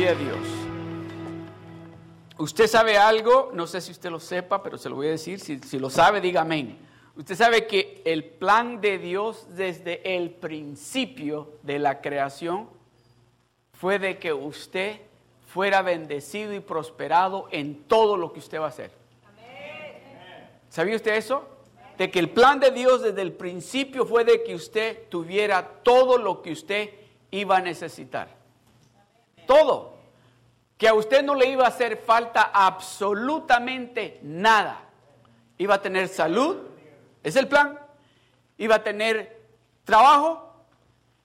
Gloria Dios. Usted sabe algo, no sé si usted lo sepa, pero se lo voy a decir. Si, si lo sabe, diga amén. Usted sabe que el plan de Dios desde el principio de la creación fue de que usted fuera bendecido y prosperado en todo lo que usted va a hacer. ¿Sabía usted eso? De que el plan de Dios desde el principio fue de que usted tuviera todo lo que usted iba a necesitar. Todo. Que a usted no le iba a hacer falta absolutamente nada. Iba a tener salud, es el plan. Iba a tener trabajo,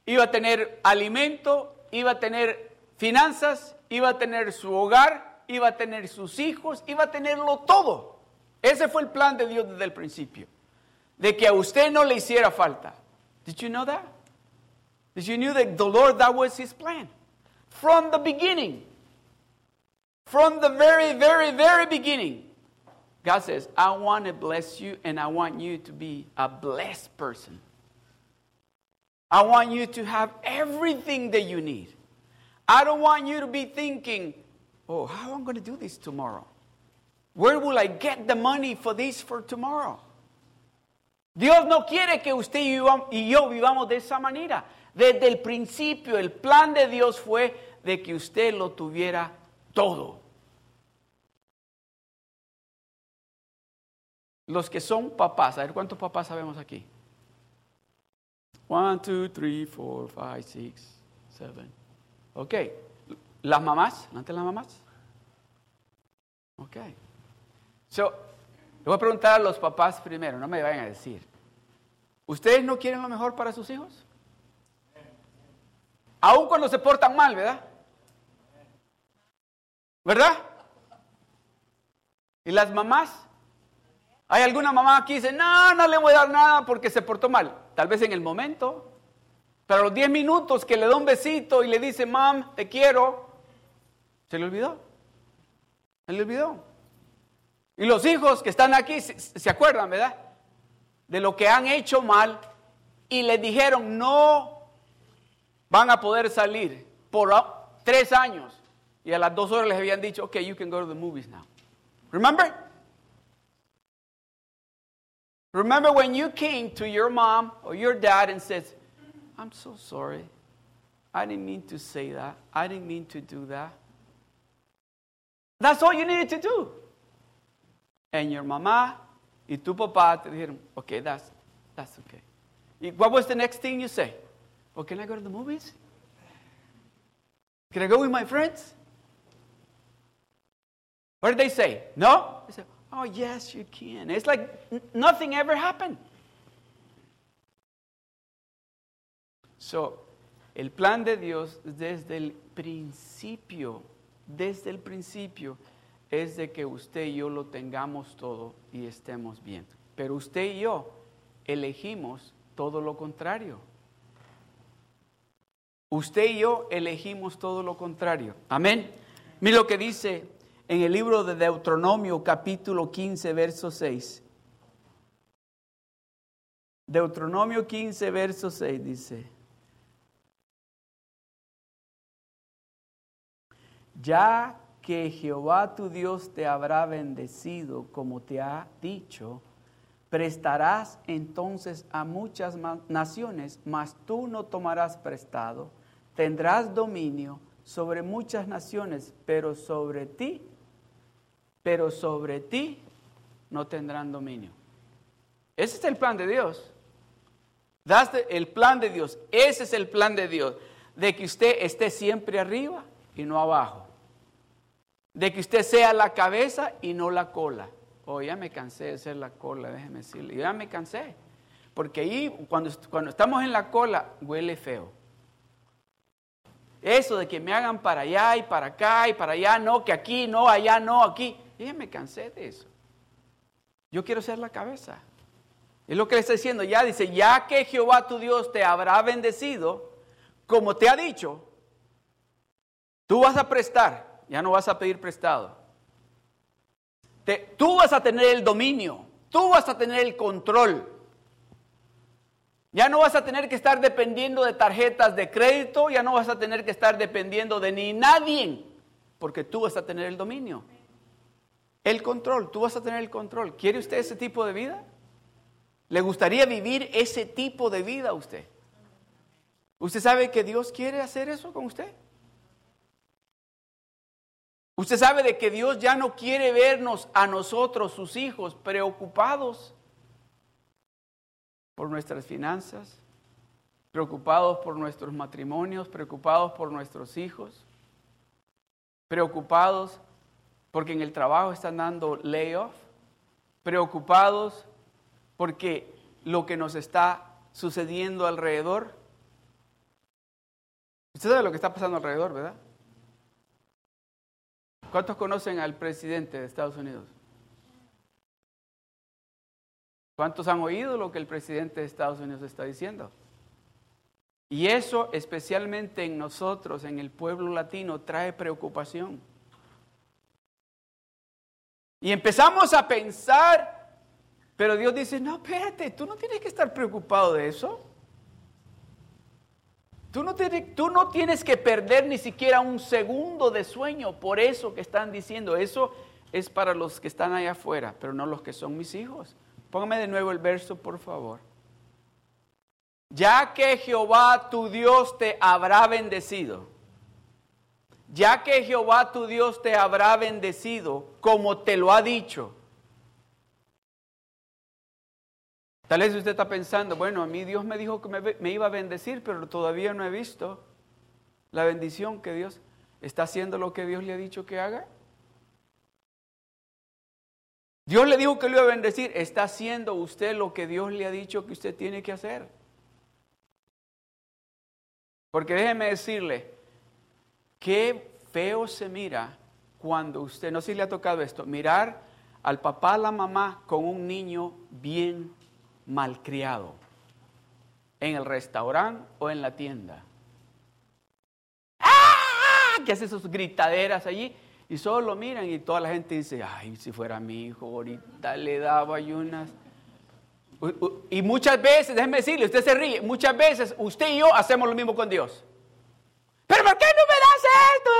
iba a tener alimento, iba a tener finanzas, iba a tener su hogar, iba a tener sus hijos, iba a tenerlo todo. Ese fue el plan de Dios desde el principio. De que a usted no le hiciera falta. Did you know that? Did you know that the Lord that was his plan? From the beginning. From the very, very, very beginning. God says, I want to bless you and I want you to be a blessed person. I want you to have everything that you need. I don't want you to be thinking, oh, how am I going to do this tomorrow? Where will I get the money for this for tomorrow? Dios no quiere que usted y yo vivamos de esa manera. Desde el principio, el plan de Dios fue de que usted lo tuviera todo. Los que son papás, a ver cuántos papás sabemos aquí. One, two, three, four, five, six, seven. Ok. ¿Las mamás? ¿Antes las mamás? Ok. So, le voy a preguntar a los papás primero, no me vayan a decir. ¿Ustedes no quieren lo mejor para sus hijos? Aún cuando se portan mal, ¿verdad? ¿Verdad? ¿Y las mamás? ¿Hay alguna mamá que dice, no, no le voy a dar nada porque se portó mal? Tal vez en el momento, pero a los 10 minutos que le da un besito y le dice, mam, te quiero, se le olvidó. Se le olvidó. Y los hijos que están aquí se, se acuerdan, ¿verdad? De lo que han hecho mal y les dijeron, no van a poder salir por tres años. Y a las dos horas les habían dicho, ok, you can go to the movies now. Remember? Remember when you came to your mom or your dad and said, I'm so sorry. I didn't mean to say that. I didn't mean to do that. That's all you needed to do. And your mama y tu papá te dijeron, okay, that's, that's okay. What was the next thing you say? Well, can I go to the movies? Can I go with my friends? What did they say? No? They said, Oh, yes, you can. It's like nothing ever happened. So, el plan de Dios desde el principio, desde el principio, es de que usted y yo lo tengamos todo y estemos bien. Pero usted y yo elegimos todo lo contrario. Usted y yo elegimos todo lo contrario. Amén. Mira lo que dice en el libro de Deuteronomio capítulo 15, verso 6. Deuteronomio 15, verso 6 dice, ya que Jehová tu Dios te habrá bendecido como te ha dicho, prestarás entonces a muchas naciones, mas tú no tomarás prestado, tendrás dominio sobre muchas naciones, pero sobre ti pero sobre ti no tendrán dominio. Ese es el plan de Dios. el plan de Dios. Ese es el plan de Dios. De que usted esté siempre arriba y no abajo. De que usted sea la cabeza y no la cola. Oh, ya me cansé de ser la cola, déjeme decirle. Ya me cansé. Porque ahí, cuando, cuando estamos en la cola, huele feo. Eso de que me hagan para allá y para acá y para allá, no, que aquí, no, allá, no, aquí. Y me cansé de eso. Yo quiero ser la cabeza. Es lo que le está diciendo. Ya dice, ya que Jehová tu Dios te habrá bendecido, como te ha dicho, tú vas a prestar, ya no vas a pedir prestado. tú vas a tener el dominio, tú vas a tener el control Ya no vas a tener que estar dependiendo de tarjetas de crédito, ya no vas a tener que estar dependiendo de ni nadie, porque tú vas a tener el dominio. El control, tú vas a tener el control. ¿Quiere usted ese tipo de vida? ¿Le gustaría vivir ese tipo de vida a usted? ¿Usted sabe que Dios quiere hacer eso con usted? Usted sabe de que Dios ya no quiere vernos a nosotros, sus hijos, preocupados por nuestras finanzas, preocupados por nuestros matrimonios, preocupados por nuestros hijos, preocupados porque en el trabajo están dando layoff, preocupados porque lo que nos está sucediendo alrededor. Usted sabe lo que está pasando alrededor, ¿verdad? ¿Cuántos conocen al presidente de Estados Unidos? ¿Cuántos han oído lo que el presidente de Estados Unidos está diciendo? Y eso, especialmente en nosotros, en el pueblo latino, trae preocupación. Y empezamos a pensar, pero Dios dice, no, espérate, tú no tienes que estar preocupado de eso. Tú no, tú no tienes que perder ni siquiera un segundo de sueño por eso que están diciendo. Eso es para los que están allá afuera, pero no los que son mis hijos. Póngame de nuevo el verso, por favor. Ya que Jehová tu Dios te habrá bendecido, ya que Jehová tu Dios te habrá bendecido como te lo ha dicho. Tal vez usted está pensando, bueno, a mí Dios me dijo que me, me, iba a bendecir, pero todavía no he visto la bendición que Dios está haciendo lo que Dios le ha dicho que haga. Dios le dijo que lo iba a bendecir. ¿Está haciendo usted lo que Dios le ha dicho que usted tiene que hacer? Porque déjeme decirle, qué feo se mira cuando usted, no sé si le ha tocado esto, mirar al papá, a la mamá con un niño bien malcriado en el restaurante o en la tienda. ¡Ah! Que hace sus gritaderas allí y solo lo miran y toda la gente dice, ay, si fuera mi hijo, ahorita le daba unas... Y muchas veces, déjeme decirle, usted se ríe, muchas veces usted y yo hacemos lo mismo con Dios. ¿Pero por qué no me das esto?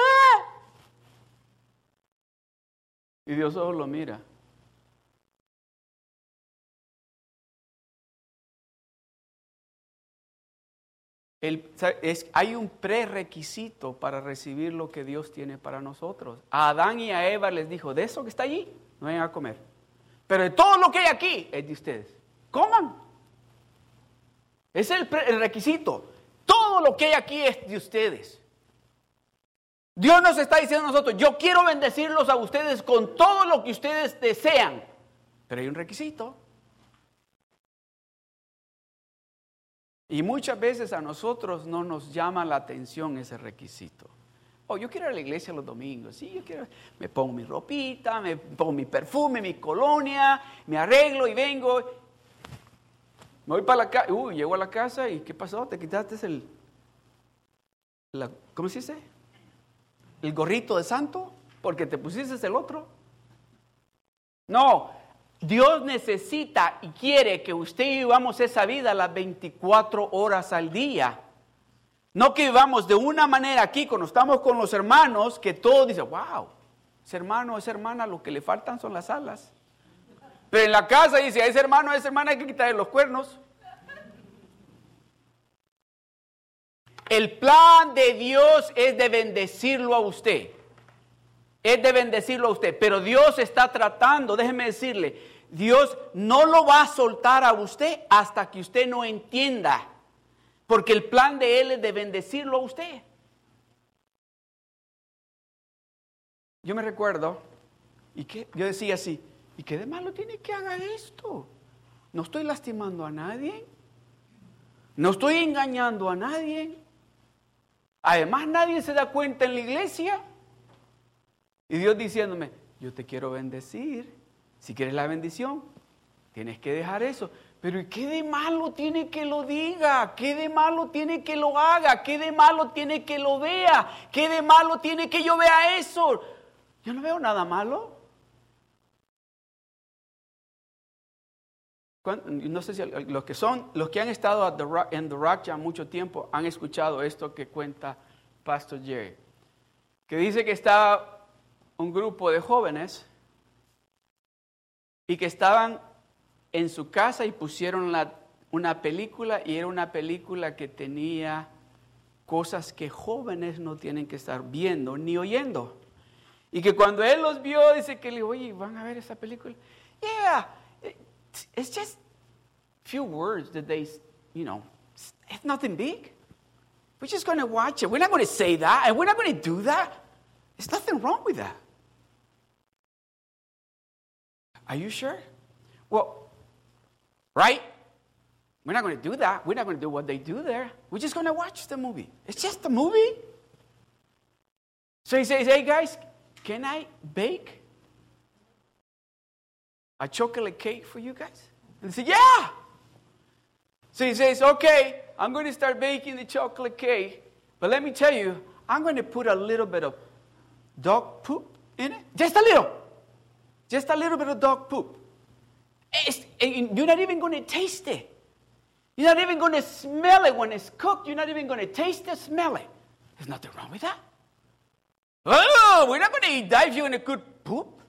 Y Dios solo lo mira. Hay un prerequisito para recibir lo que Dios tiene para nosotros. A Adán y a Eva les dijo, de eso que está allí, no vayan a comer. Pero de todo lo que hay aquí es de ustedes. Coman. Es el, el requisito. Todo lo que hay aquí es de ustedes. Dios nos está diciendo a nosotros, yo quiero bendecirlos a ustedes con todo lo que ustedes desean. Pero hay un requisito. Y muchas veces a nosotros no nos llama la atención ese requisito. Oh, yo quiero ir a la iglesia los domingos. Sí, yo quiero. Me pongo mi ropita, me pongo mi perfume, mi colonia, me arreglo y vengo. Me voy para la casa. Uy, llego a la casa y ¿qué pasó? ¿Te quitaste el. ¿Cómo se dice? El gorrito de santo porque te pusiste el otro. No, Dios necesita y quiere que usted y vivamos esa vida las 24 horas al día. No que vivamos de una manera aquí cuando estamos con los hermanos que todos dicen, wow, ese hermano, esa hermana, lo que le faltan son las alas. Pero en la casa dice, a ese hermano, a esa hermana hay que quitarle los cuernos. El plan de Dios es de bendecirlo a usted es de bendecirlo a usted. Pero Dios está tratando, déjeme decirle, Dios no lo va a soltar a usted hasta que usted no entienda. Porque el plan de Él es de bendecirlo a usted. Yo me recuerdo, y que yo decía así, ¿y qué de malo tiene que haga esto? No estoy lastimando a nadie. No estoy engañando a nadie. Además, nadie se da cuenta en la iglesia. Y Dios diciéndome, yo te quiero bendecir. Si quieres la bendición, tienes que dejar eso. Pero ¿y qué de malo tiene que lo diga? ¿Qué de malo tiene que lo haga? ¿Qué de malo tiene que lo vea? ¿Qué de malo tiene que yo vea eso? Yo no veo nada malo. No sé si los que son, los que han estado en The Rock ya mucho tiempo han escuchado esto que cuenta Pastor Jerry, que dice que estaba un grupo de jóvenes y que estaban en su casa y pusieron una película y era una película que tenía cosas que jóvenes no tienen que estar viendo ni oyendo. Y que cuando él los vio, dice que le dijo, oye, ¿van a ver esa película? Yeah, it's just few words that they, you know, it's nothing big. We're just going to watch it. We're not going to say that, and we're not going to do that. There's nothing wrong with that. Are you sure? Well, right? We're not going to do that. We're not going to do what they do there. We're just going to watch the movie. It's just a movie. So he says, Hey guys, can I bake a chocolate cake for you guys? And they say, Yeah. So he says, Okay, I'm going to start baking the chocolate cake. But let me tell you, I'm going to put a little bit of dog poop in it. Just a little. Just a little bit of dog poop. You're not even going to taste it. You're not even going to smell it when it's cooked. You're not even going to taste it, smell it. There's nothing wrong with that. Oh, we're not going to eat that if you're going to poop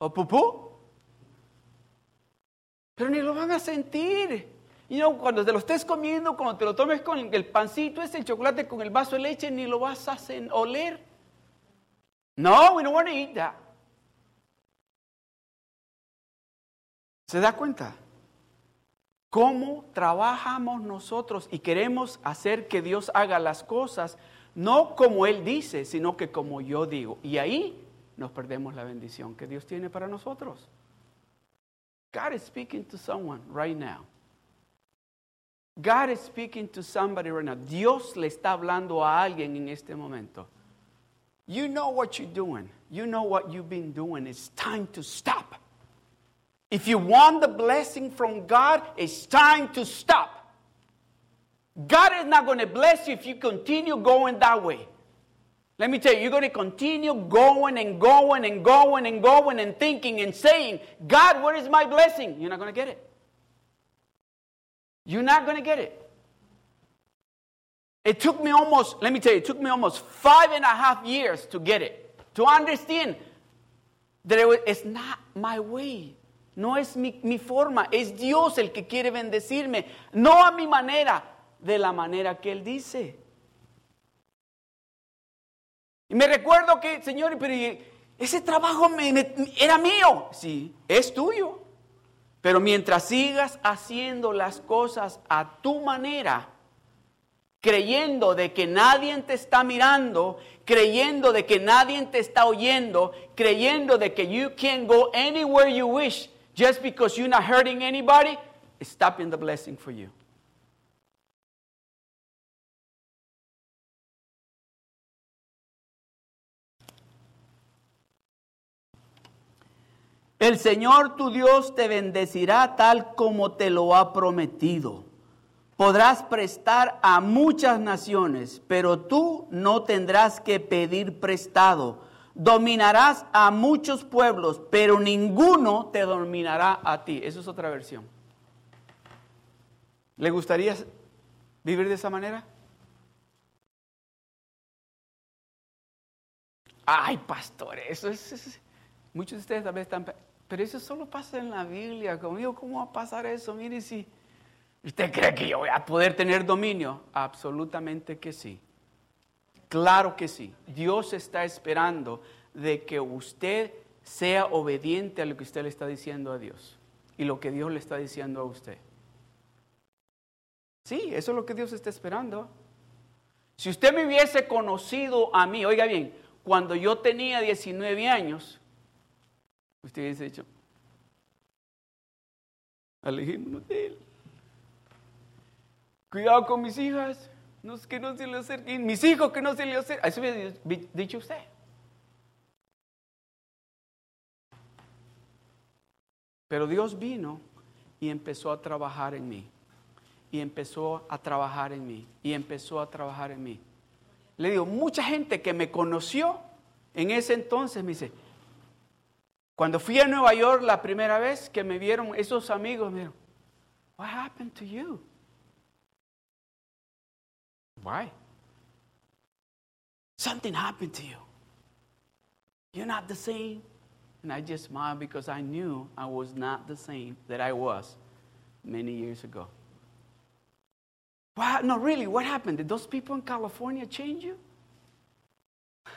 poo poo. Pero ni lo van a sentir. Y no, cuando te lo estés comiendo, cuando te lo tomes con el pancito, ese el chocolate con el vaso de leche, ni lo vas a oler. No, we don't want to eat that. ¿Se da cuenta? ¿Cómo trabajamos nosotros y queremos hacer que Dios haga las cosas no como Él dice, sino que como yo digo? Y ahí nos perdemos la bendición que Dios tiene para nosotros. God is speaking to someone right now. God is speaking to somebody right now. Dios le está hablando a alguien en este momento. You know what you're doing. You know what you've been doing. It's time to stop. If you want the blessing from God, it's time to stop. God is not going to bless you if you continue going that way. Let me tell you, you're going to continue going and going and going and going and thinking and saying, God, where is my blessing? You're not going to get it. You're not going to get it. It took me almost, let me tell you, it took me almost five and a half years to get it, to understand that it was, it's not my way. No es mi, forma, es Dios el que quiere bendecirme, no a mi manera, de la manera que Él dice. Y me recuerdo que, Señor, ese trabajo era mío. Sí, es tuyo. Pero mientras sigas haciendo las cosas a tu manera, creyendo de que nadie te está mirando, creyendo de que nadie te está oyendo, creyendo de que you can go anywhere you wish, just because you're not hurting anybody, it's stopping the blessing for you. El Señor tu Dios te bendecirá tal como te lo ha prometido. Podrás prestar a muchas naciones, pero tú no tendrás que pedir prestado dominarás a muchos pueblos, pero ninguno te dominará a ti. Eso es otra versión. ¿Le gustaría vivir de esa manera? Ay, pastor, eso es, muchos de ustedes tal vez están, pero eso solo pasa en la Biblia. Conmigo, ¿cómo va a pasar eso? Mire, si usted cree que yo voy a poder tener dominio, absolutamente que sí. Claro que sí. Dios está esperando de que usted sea obediente a lo que usted le está diciendo a Dios y lo que Dios le está diciendo a usted. Sí, eso es lo que Dios está esperando. Si usted me hubiese conocido a mí, oiga bien, cuando yo tenía 19 años, usted hubiese dicho, alejémonos de él. Cuidado con mis hijas. No, que no se le acerquen. Mis hijos que no se le acerquen. Eso hubiera dicho usted. Pero Dios vino y empezó a trabajar en mí. Y empezó a trabajar en mí. Y empezó a trabajar en mí. Le digo, mucha gente que me conoció en ese entonces me dice, Cuando fui a Nueva York la primera vez que me vieron esos amigos, me dijeron, What happened to you? Why? Something happened to you. You're not the same. And I just smiled because I knew I was not the same that I was many years ago. What? No, really, what happened? Did those people in California change you?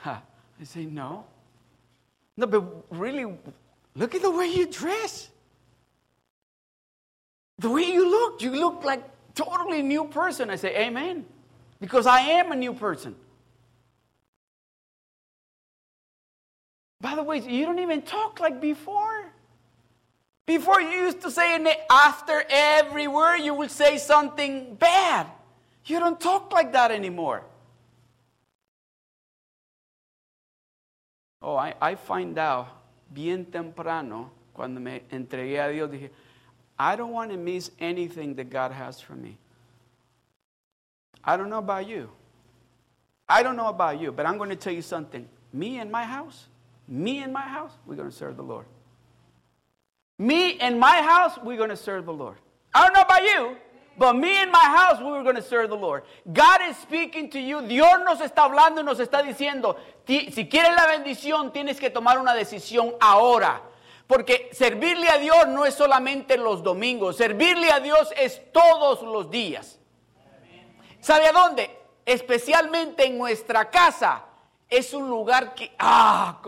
I say, no. No, but really, look at the way you dress. The way you look, you look like totally new person. I say, Amen. Because I am a new person. By the way, you don't even talk like before. Before you used to say after every word you will say something bad. You don't talk like that anymore. Oh, I, I find out bien temprano, cuando me entregué a Dios, dije, I don't want to miss anything that God has for me. I don't know about you. I don't know about you, but I'm going to tell you something. Me and my house, me and my house, we're going to serve the Lord. Me and my house, we're going to serve the Lord. I don't know about you, but me and my house, we were going to serve the Lord. God is speaking to you. Dios nos está hablando y nos está diciendo, si quieres la bendición, tienes que tomar una decisión ahora. Porque servirle a Dios no es solamente los domingos, servirle a Dios es todos los días. ¿Sabe a dónde? Especialmente en nuestra casa. Es un lugar que, ah,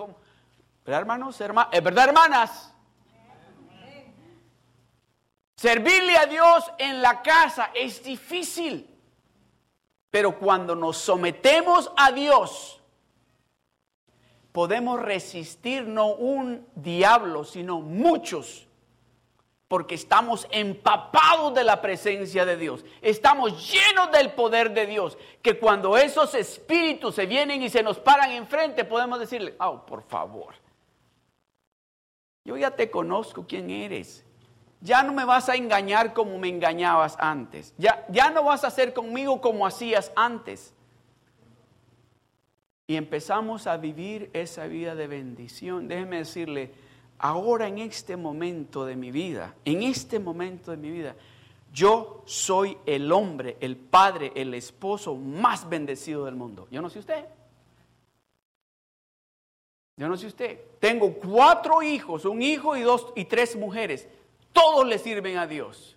¿verdad hermanos? ¿Es verdad hermanas? Servirle a Dios en la casa es difícil. Pero cuando nos sometemos a Dios, podemos resistir no un diablo, sino muchos. Porque estamos empapados de la presencia de Dios. Estamos llenos del poder de Dios. Que cuando esos espíritus se vienen y se nos paran enfrente, podemos decirle, oh, por favor. Yo ya te conozco quién eres. Ya no me vas a engañar como me engañabas antes. Ya, ya no vas a hacer conmigo como hacías antes. Y empezamos a vivir esa vida de bendición. Déjeme decirle, ahora en este momento de mi vida, en este momento de mi vida, yo soy el hombre, el padre, el esposo más bendecido del mundo. Yo no sé usted. Yo no sé usted. Tengo cuatro hijos, un hijo y dos y tres mujeres. Todos le sirven a Dios.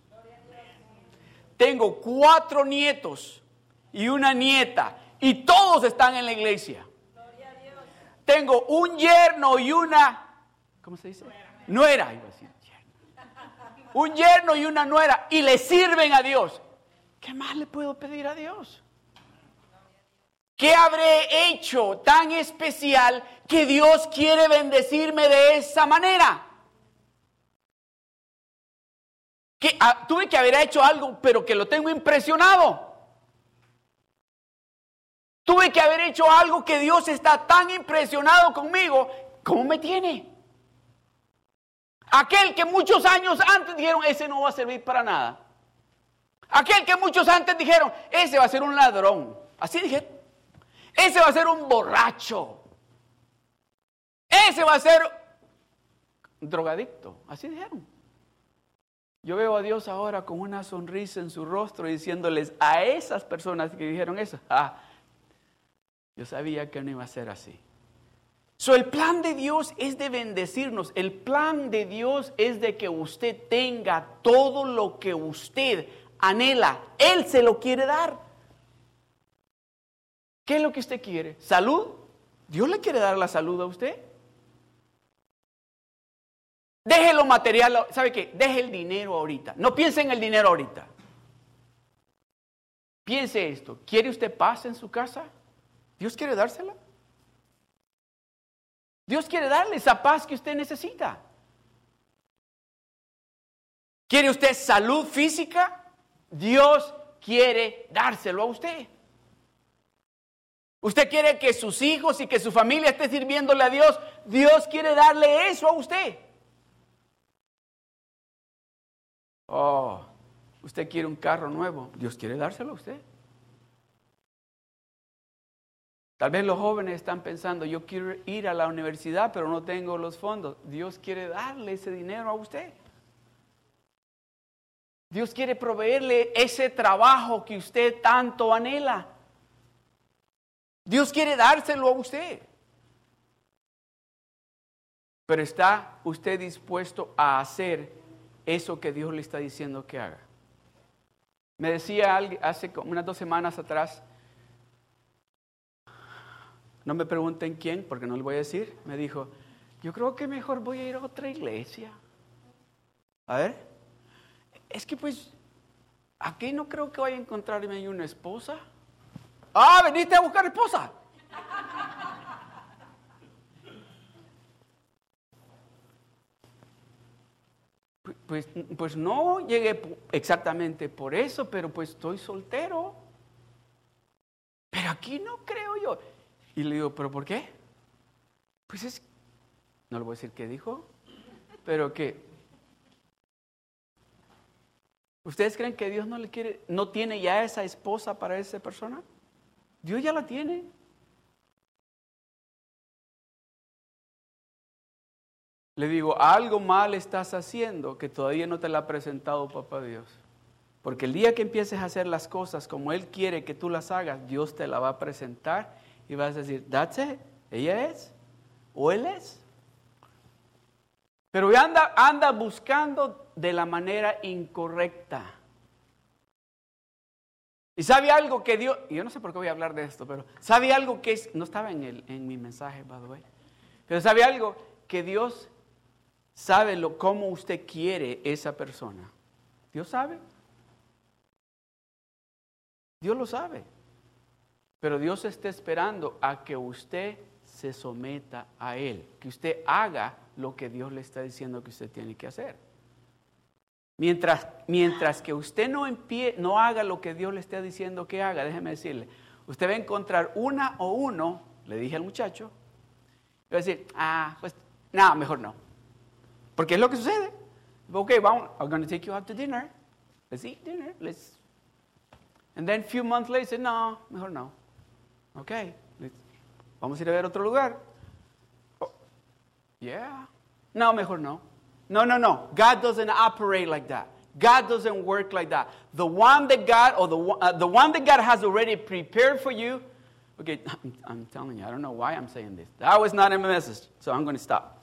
Tengo cuatro nietos y una nieta y todos están en la iglesia. Tengo un yerno y una, ¿cómo se dice? Nuera. Un yerno y una nuera y le sirven a Dios. ¿Qué más le puedo pedir a Dios? ¿Qué habré hecho tan especial que Dios quiere bendecirme de esa manera? Que ah, tuve que haber hecho algo, pero que lo tengo impresionado. Tuve que haber hecho algo que Dios está tan impresionado conmigo, ¿cómo me tiene? Aquel que muchos años antes dijeron, ese no va a servir para nada. Aquel que muchos antes dijeron, ese va a ser un ladrón. Así dije, ese va a ser un borracho. Ese va a ser drogadicto. Así dijeron. Yo veo a Dios ahora con una sonrisa en su rostro diciéndoles a esas personas que dijeron eso, ah, yo sabía que no iba a ser así. So, el plan de Dios es de bendecirnos. El plan de Dios es de que usted tenga todo lo que usted anhela. Él se lo quiere dar. ¿Qué es lo que usted quiere? ¿Salud? ¿Dios le quiere dar la salud a usted? Deje lo material, ¿sabe qué? Deje el dinero ahorita. No piense en el dinero ahorita. Piense esto. ¿Quiere usted paz en su casa? Dios quiere dársela. Dios quiere darle esa paz que usted necesita. ¿Quiere usted salud física? Dios quiere dárselo a usted. Usted quiere que sus hijos y que su familia esté sirviéndole a Dios. Dios quiere darle eso a usted. Oh, usted quiere un carro nuevo. Dios quiere dárselo a usted. Tal vez los jóvenes están pensando, yo quiero ir a la universidad, pero no tengo los fondos. Dios quiere darle ese dinero a usted. Dios quiere proveerle ese trabajo que usted tanto anhela. Dios quiere dárselo a usted. Pero ¿está usted dispuesto a hacer eso que Dios le está diciendo que haga? Me decía hace unas dos semanas atrás, no me pregunten quién, porque no le voy a decir. Me dijo, yo creo que mejor voy a ir a otra iglesia. A ver, es que pues, aquí no creo que vaya a encontrarme una esposa. Ah, veniste a buscar esposa. Pues, pues no llegué exactamente por eso, pero pues estoy soltero. Pero aquí no creo yo. Y le digo, ¿pero por qué? Pues es, no le voy a decir qué dijo, pero que, ¿ustedes creen que Dios no le quiere, no tiene ya esa esposa para esa persona? Dios ya la tiene. Le digo, algo mal estás haciendo que todavía no te la ha presentado papá Dios. Porque el día que empieces a hacer las cosas como Él quiere que tú las hagas, Dios te la va a presentar y vas a decir, that's it, ella es, o él es. Pero anda, anda buscando de la manera incorrecta. Y sabe algo que Dios, yo no sé por qué voy a hablar de esto, pero sabe algo que es, no estaba en, el, en mi mensaje, by the way, pero sabe algo que Dios sabe lo, cómo usted quiere esa persona. Dios sabe. Dios lo sabe. Pero Dios está esperando a que usted se someta a Él, que usted haga lo que Dios le está diciendo que usted tiene que hacer. Mientras, mientras que usted no, no haga lo que Dios le está diciendo que haga, déjeme decirle, usted va a encontrar una o uno, le dije al muchacho, y va a decir, ah, pues, no, mejor no. Porque es lo que sucede. Ok, vamos, I'm going to take you out to dinner. Let's eat dinner. Let's... And then a few months later, no, mejor no. Ok, vamos a ir a ver otro lugar. Oh, yeah. No, mejor no. No, no, no. God doesn't operate like that. God doesn't work like that. The one that God, or the, uh, the one that God has already prepared for you. Okay, I'm, I'm telling you, I don't know why I'm saying this. That was not in my message, so I'm going to stop.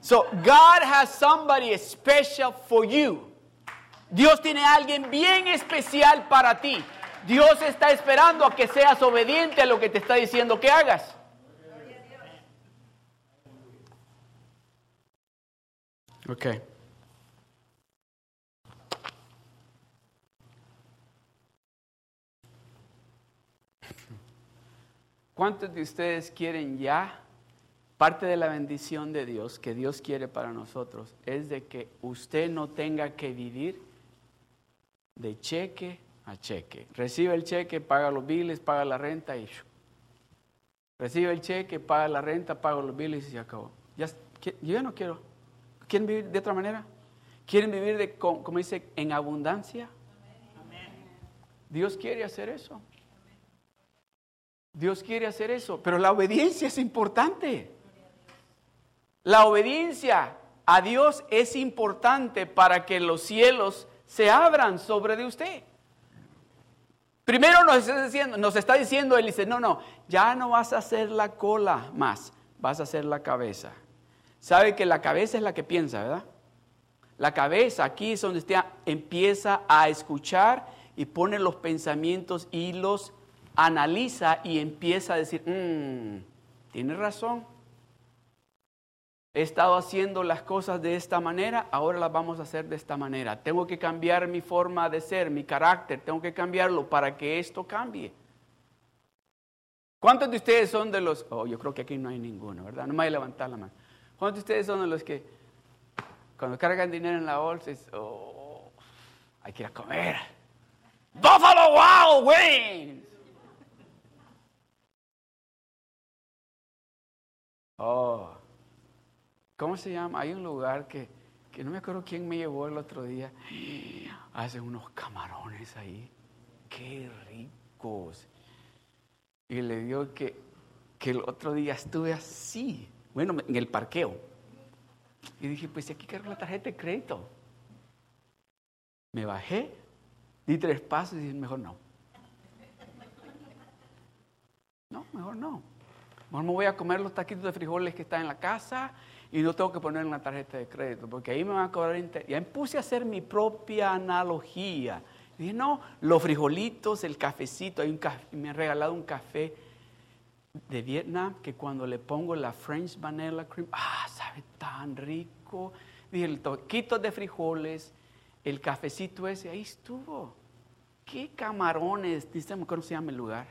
So, God has somebody special for you. Dios tiene alguien bien especial para ti. Dios está esperando a que seas obediente a lo que te está diciendo que hagas. Ok. ¿Cuántos de ustedes quieren ya? Parte de la bendición de Dios que Dios quiere para nosotros es de que usted no tenga que vivir de cheque cheque. Recibe el cheque, paga los biles, paga la renta y recibe el cheque, paga la renta, paga los biles y se acabó. Ya, yo ya no quiero. ¿Quieren vivir de otra manera? ¿Quieren vivir de, como dice, en abundancia? Dios quiere hacer eso. Dios quiere hacer eso, pero la obediencia es importante. La obediencia a Dios es importante para que los cielos se abran sobre de usted. Primero nos está diciendo, nos está diciendo, él dice, no, no, ya no vas a hacer la cola más, vas a hacer la cabeza. Sabe que la cabeza es la que piensa, ¿verdad? La cabeza aquí es donde usted empieza a escuchar y pone los pensamientos y los analiza y empieza a decir, mmm, tiene razón, He estado haciendo las cosas de esta manera, ahora las vamos a hacer de esta manera. Tengo que cambiar mi forma de ser, mi carácter, tengo que cambiarlo para que esto cambie. ¿Cuántos de ustedes son de los, oh, yo creo que aquí no hay ninguno, ¿verdad? No me voy a levantar la mano. ¿Cuántos de ustedes son de los que cuando cargan dinero en la bolsa, es, oh, hay que ir a comer? Buffalo Wild Wings. Oh. ¿Cómo se llama? Hay un lugar que, no me acuerdo quién me llevó el otro día. Hace unos camarones ahí. Qué ricos. Y le dio que que el otro día estuve así, bueno, en el parqueo. Y dije, pues aquí cargo la tarjeta de crédito. Me bajé, di tres pasos y dije, mejor no. No, mejor no. Mejor me voy a comer los taquitos de frijoles que están en la casa y no tengo que poner en la tarjeta de crédito, porque ahí me van a cobrar interés. Ya puse a hacer mi propia analogía. dije, no, los frijolitos, el cafecito, hay un me han regalado un café de Vietnam que cuando le pongo la French Vanilla Cream, ah, sabe tan rico. Dije, el toquito de frijoles, el cafecito ese, ahí estuvo. ¿Qué camarones? Dice, ¿cómo se llama el lugar?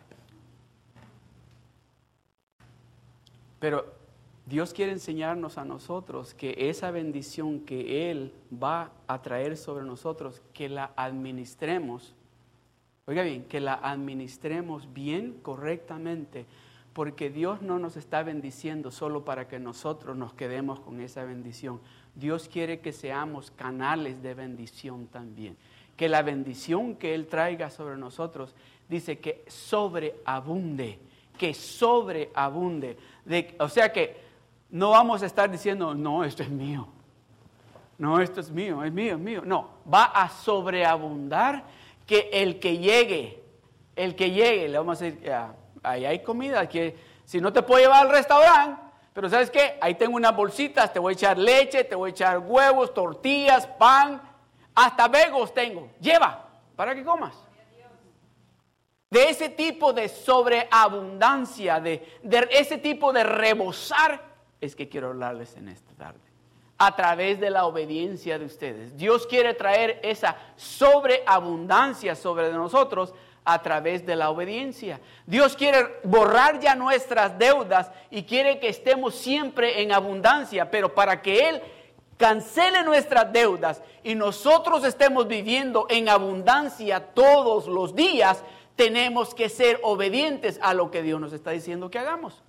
Pero Dios quiere enseñarnos a nosotros que esa bendición que Él va a traer sobre nosotros, que la administremos, oiga bien, que la administremos bien, correctamente, porque Dios no nos está bendiciendo solo para que nosotros nos quedemos con esa bendición. Dios quiere que seamos canales de bendición también. Que la bendición que Él traiga sobre nosotros, dice que sobreabunde, que sobreabunde. De, o sea que no vamos a estar diciendo, no, esto es mío. No, esto es mío, es mío, es mío. No, va a sobreabundar que el que llegue, el que llegue, le vamos a decir, ahí hay comida, que si no te puedo llevar al restaurante, pero ¿sabes qué? Ahí tengo unas bolsitas, te voy a echar leche, te voy a echar huevos, tortillas, pan, hasta vegos tengo. Lleva, para que comas. De ese tipo de sobreabundancia, de, de ese tipo de rebosar es que quiero hablarles en esta tarde. A través de la obediencia de ustedes. Dios quiere traer esa sobreabundancia sobre nosotros a través de la obediencia. Dios quiere borrar ya nuestras deudas y quiere que estemos siempre en abundancia, pero para que Él cancele nuestras deudas y nosotros estemos viviendo en abundancia todos los días, tenemos que ser obedientes a lo que Dios nos está diciendo que hagamos.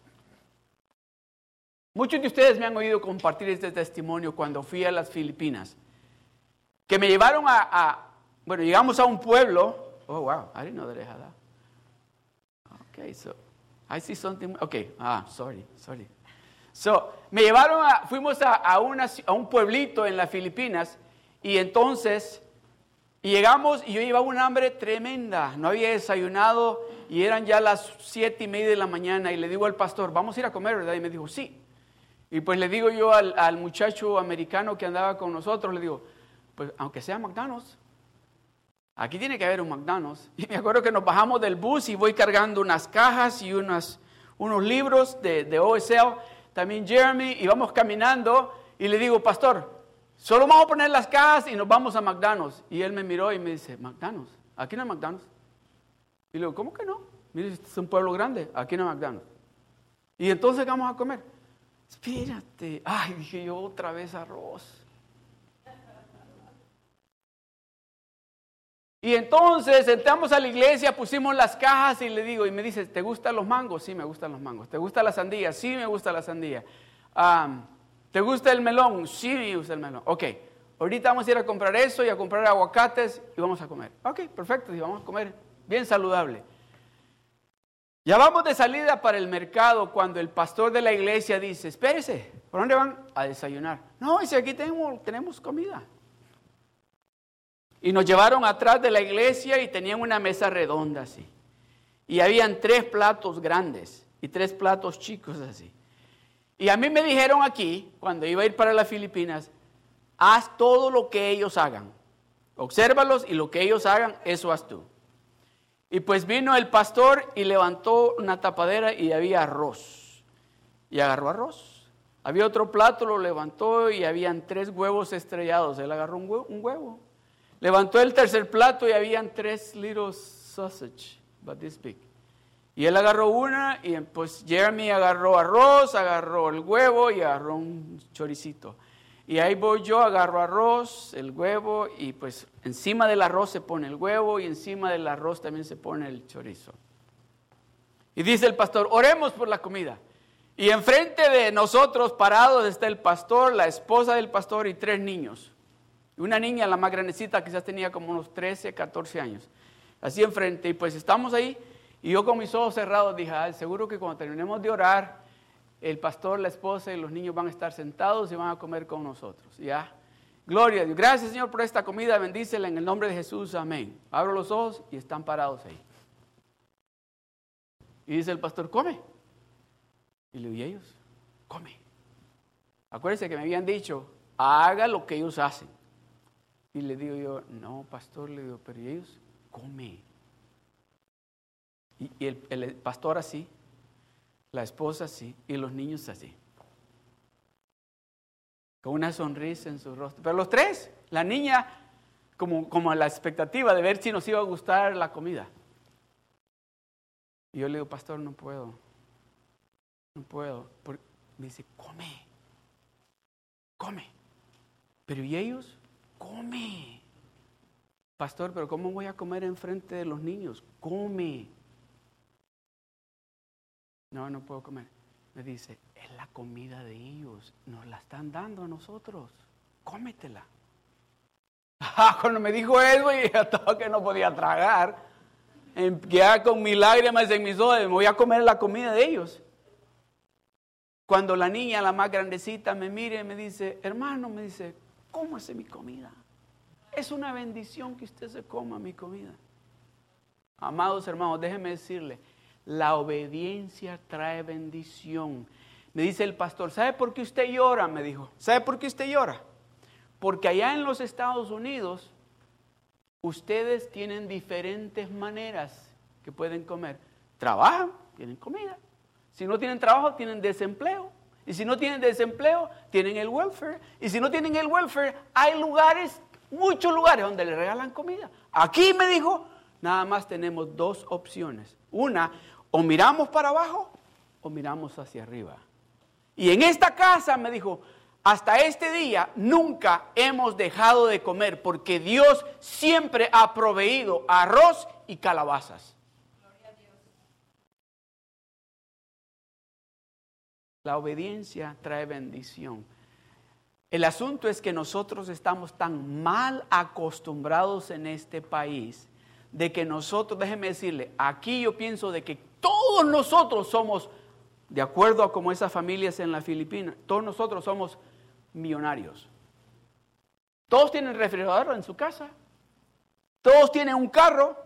Muchos de ustedes me han oído compartir este testimonio cuando fui a las Filipinas, que me llevaron a, bueno, llegamos a un pueblo, oh wow, I didn't know that. Okay, so I see something, okay, ah, sorry, sorry. So, me llevaron a, fuimos a, a, a un pueblito en las Filipinas y entonces y llegamos y yo llevaba un hambre tremenda, no había desayunado y eran ya las siete y media de la mañana y le digo al pastor, vamos a ir a comer, ¿verdad? Y me dijo, sí. Y pues le digo yo al, muchacho americano que andaba con nosotros, le digo, pues aunque sea McDonald's, aquí tiene que haber un McDonald's. Y me acuerdo que nos bajamos del bus y voy cargando unas cajas y unas, unos libros de, de OSL, también Jeremy, y vamos caminando y le digo, pastor, solo vamos a poner las cajas y nos vamos a McDonald's. Y él me miró y me dice, McDonald's, aquí no hay McDonald's. Y le digo, ¿cómo que no? Mire, este es un pueblo grande, aquí no hay McDonald's. Y entonces vamos a comer espérate, ay, dije yo otra vez arroz. Y entonces entramos a la iglesia, pusimos las cajas y le digo, y me dice, ¿te gustan los mangos? Sí, me gustan los mangos. ¿Te gusta la sandía? Sí, me gusta la sandía. ¿Te gusta el melón? Sí, me gusta el melón. Ok, ahorita vamos a ir a comprar eso y a comprar aguacates y vamos a comer. Ok, perfecto, y vamos a comer bien saludable. Ya vamos de salida para el mercado cuando el pastor de la iglesia dice, espérese, ¿por dónde van? A desayunar. No, dice, aquí tenemos, comida. Y nos llevaron atrás de la iglesia y tenían una mesa redonda así. Y habían tres platos grandes y tres platos chicos así. Y a mí me dijeron aquí, cuando iba a ir para las Filipinas, haz todo lo que ellos hagan. Obsérvalos y lo que ellos hagan, eso haz tú. Y pues vino el pastor y levantó una tapadera y había arroz. Y agarró arroz. Había otro plato, lo levantó y habían tres huevos estrellados. Él agarró un huevo. Levantó el tercer plato y habían tres little sausage, but this big. Y él agarró una y pues Jeremy agarró arroz, agarró el huevo y agarró un choricito. Y ahí voy yo, agarro arroz, el huevo y pues encima del arroz se pone el huevo y encima del arroz también se pone el chorizo. Y dice el pastor, oremos por la comida. Y enfrente de nosotros parados está el pastor, la esposa del pastor y tres niños. Una niña, la más grandecita, quizás tenía como unos 13, 14 años. Así enfrente. Y pues estamos ahí Y yo con mis ojos cerrados dije, "Ay, seguro que cuando terminemos de orar, el pastor, la esposa y los niños van a estar sentados y van a comer con nosotros. ¿Ya? Gloria a Dios. Gracias Señor por esta comida. Bendícela en el nombre de Jesús. Amén. Abro los ojos y están parados ahí. Y dice el pastor, come. Y le digo, ¿y ellos? Come. Acuérdense que me habían dicho, haga lo que ellos hacen. Y le digo yo, no, pastor, le digo, pero ellos? Come. Y, el, el pastor así, la esposa así y los niños así. Con una sonrisa en su rostro. Pero los tres, la niña como, como a la expectativa de ver si nos iba a gustar la comida. Y yo le digo, pastor, no puedo. No puedo. me dice, come. Come. Pero ¿y ellos? Come. Pastor, pero ¿cómo voy a comer enfrente de los niños? Come. No, no puedo comer. Me dice, es la comida de ellos. Nos la están dando a nosotros. Cómetela. Ah, cuando me dijo eso, ya estaba que no podía tragar. Ya con mis lágrimas en mis ojos, me voy a comer la comida de ellos. Cuando la niña, la más grandecita, me mire y me dice, hermano, me dice, cómase mi comida. Es una bendición que usted se coma mi comida. Amados hermanos, déjenme decirle, la obediencia trae bendición. Me dice el pastor, ¿sabe por qué usted llora? Me dijo, ¿sabe por qué usted llora? Porque allá en los Estados Unidos, ustedes tienen diferentes maneras que pueden comer. Trabajan, tienen comida. Si no tienen trabajo, tienen desempleo. Y si no tienen desempleo, tienen el welfare. Y si no tienen el welfare, hay lugares, muchos lugares donde le regalan comida. Aquí me dijo, nada más tenemos dos opciones. Una, o miramos para abajo o miramos hacia arriba. Y en esta casa me dijo, hasta este día nunca hemos dejado de comer porque Dios siempre ha proveído arroz y calabazas. La obediencia trae bendición. El asunto es que nosotros estamos tan mal acostumbrados en este país de que nosotros, déjeme decirle, aquí yo pienso de que todos nosotros somos, de acuerdo a como esas familias en la Filipinas, todos nosotros somos millonarios. Todos tienen refrigerador en su casa. Todos tienen un carro.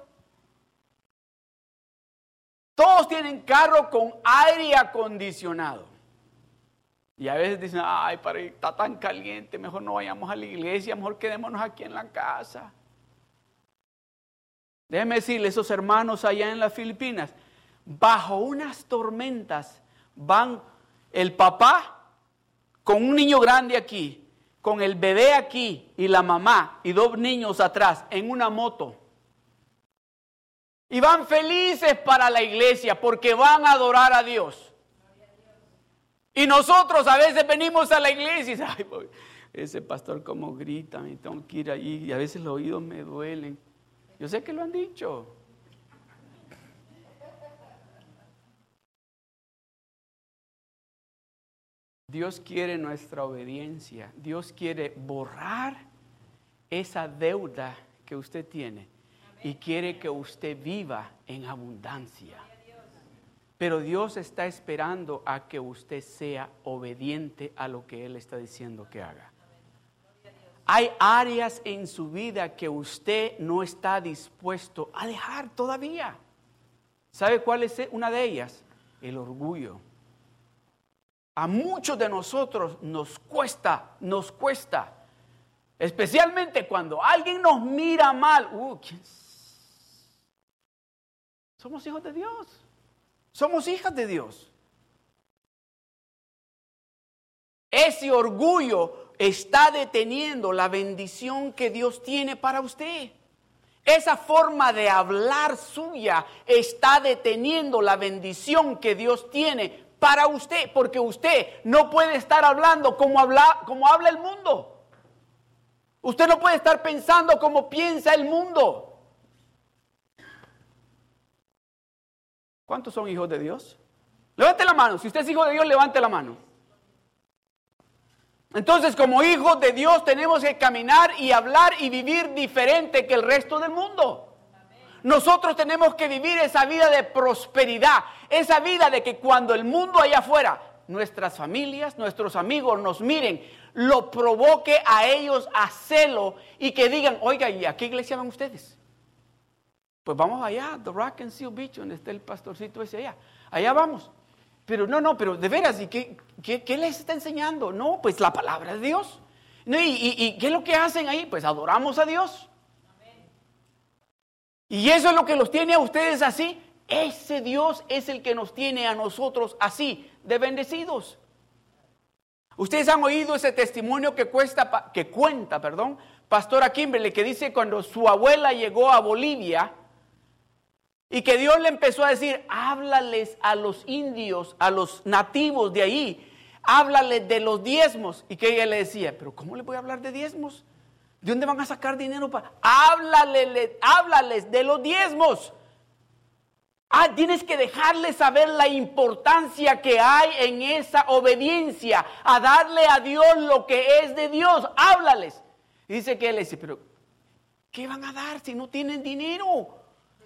Todos tienen carro con aire acondicionado. Y a veces dicen, ay, para está tan caliente, mejor no vayamos a la iglesia, mejor quedémonos aquí en la casa. Déjeme decirle, esos hermanos allá en las Filipinas, bajo unas tormentas, van el papá con un niño grande aquí, con el bebé aquí y la mamá y dos niños atrás en una moto. Y van felices para la iglesia porque van a adorar a Dios. Y nosotros a veces venimos a la iglesia y ay, ese pastor como grita, me tengo que ir ahí y a veces los oídos me duelen. Yo sé que lo han dicho. Dios quiere nuestra obediencia. Dios quiere borrar esa deuda que usted tiene y quiere que usted viva en abundancia. Pero Dios está esperando a que usted sea obediente a lo que Él está diciendo que haga. Hay áreas en su vida que usted no está dispuesto a dejar todavía. ¿Sabe cuál es una de ellas? El orgullo. A muchos de nosotros nos cuesta, nos cuesta. Especialmente cuando alguien nos mira mal. Uh, Somos hijos de Dios. Somos hijas de Dios. Ese orgullo está deteniendo la bendición que Dios tiene para usted. Esa forma de hablar suya está deteniendo la bendición que Dios tiene para usted, porque usted no puede estar hablando como habla, como habla el mundo. Usted no puede estar pensando como piensa el mundo. ¿Cuántos son hijos de Dios? Levante la mano. Si usted es hijo de Dios, levante la mano. Entonces, como hijos de Dios, tenemos que caminar y hablar y vivir diferente que el resto del mundo. Nosotros tenemos que vivir esa vida de prosperidad, esa vida de que cuando el mundo allá afuera, nuestras familias, nuestros amigos nos miren, lo provoque a ellos a celo y que digan, oiga, ¿y a qué iglesia van ustedes? Pues vamos allá, The Rock and Seal Beach, donde está el pastorcito ese allá. Allá vamos. Pero no, no, pero de veras, ¿y qué, les está enseñando? No, pues la palabra de Dios. y, y, qué es lo que hacen ahí? Pues adoramos a Dios. Y eso es lo que los tiene a ustedes así. Ese Dios es el que nos tiene a nosotros así, de bendecidos. Ustedes han oído ese testimonio que, cuesta, que cuenta, perdón, Pastora Kimberly, que dice cuando su abuela llegó a Bolivia y que Dios le empezó a decir, háblales a los indios, a los nativos de ahí, háblales de los diezmos. Y que ella le decía, pero ¿cómo le voy a hablar de diezmos? ¿De dónde van a sacar dinero para? Háblales, háblales de los diezmos. Ah, tienes que dejarles saber la importancia que hay en esa obediencia, a darle a Dios lo que es de Dios. Háblales. dice que él dice, pero ¿qué van a dar si no tienen dinero?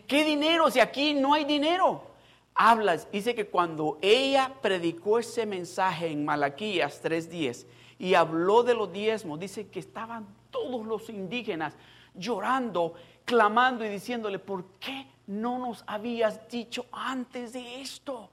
¿Qué dinero si aquí no hay dinero? Hablas. Dice que cuando ella predicó ese mensaje en Malaquías 3:10 y habló de los diezmos, dice que estaban todos los indígenas llorando, clamando y diciéndole, ¿por qué no nos habías dicho antes de esto?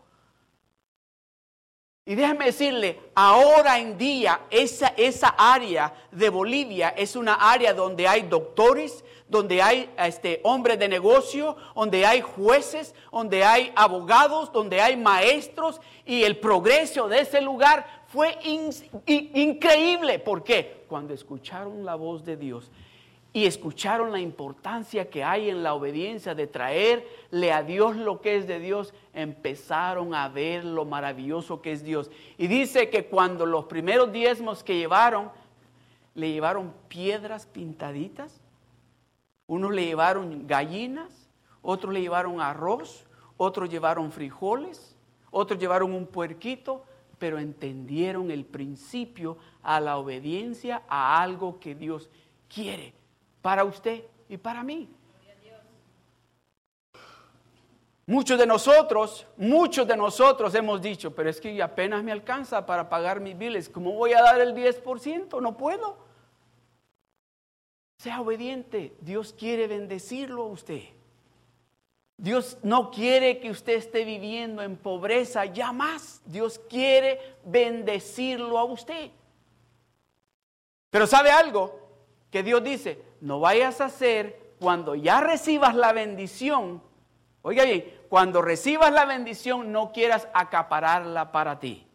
Y déjame decirle, ahora en día esa, esa área de Bolivia es una área donde hay doctores, donde hay este, hombres de negocio, donde hay jueces, donde hay abogados, donde hay maestros y el progreso de ese lugar fue increíble. ¿Por qué? Cuando escucharon la voz de Dios y escucharon la importancia que hay en la obediencia de traerle a Dios lo que es de Dios, empezaron a ver lo maravilloso que es Dios. Y dice que cuando los primeros diezmos que llevaron, le llevaron piedras pintaditas, unos le llevaron gallinas, otros le llevaron arroz, otros llevaron frijoles, otros llevaron un puerquito, pero entendieron el principio a la obediencia a algo que Dios quiere para usted y para mí. Muchos de nosotros, muchos de nosotros hemos dicho, pero es que apenas me alcanza para pagar mis biles, ¿cómo voy a dar el 10%? No puedo. Sea obediente, Dios quiere bendecirlo a usted. Dios no quiere que usted esté viviendo en pobreza ya más. Dios quiere bendecirlo a usted. Pero ¿sabe algo? Que Dios dice, no vayas a hacer cuando ya recibas la bendición. Oiga bien, cuando recibas la bendición no quieras acapararla para ti.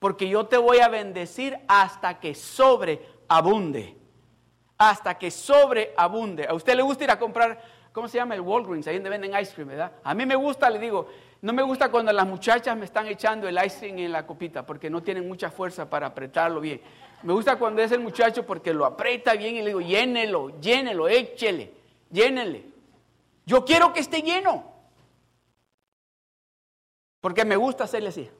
Porque yo te voy a bendecir hasta que sobreabunde. Hasta que sobreabunde. ¿A usted le gusta ir a comprar ¿cómo se llama? El Walgreens, ahí donde venden ice cream, ¿verdad? A mí me gusta, le digo, no me gusta cuando las muchachas me están echando el ice cream en la copita porque no tienen mucha fuerza para apretarlo bien. Me gusta cuando es el muchacho porque lo aprieta bien y le digo, llénelo, llénelo, échele, llénele. Yo quiero que esté lleno. Porque me gusta hacerle así.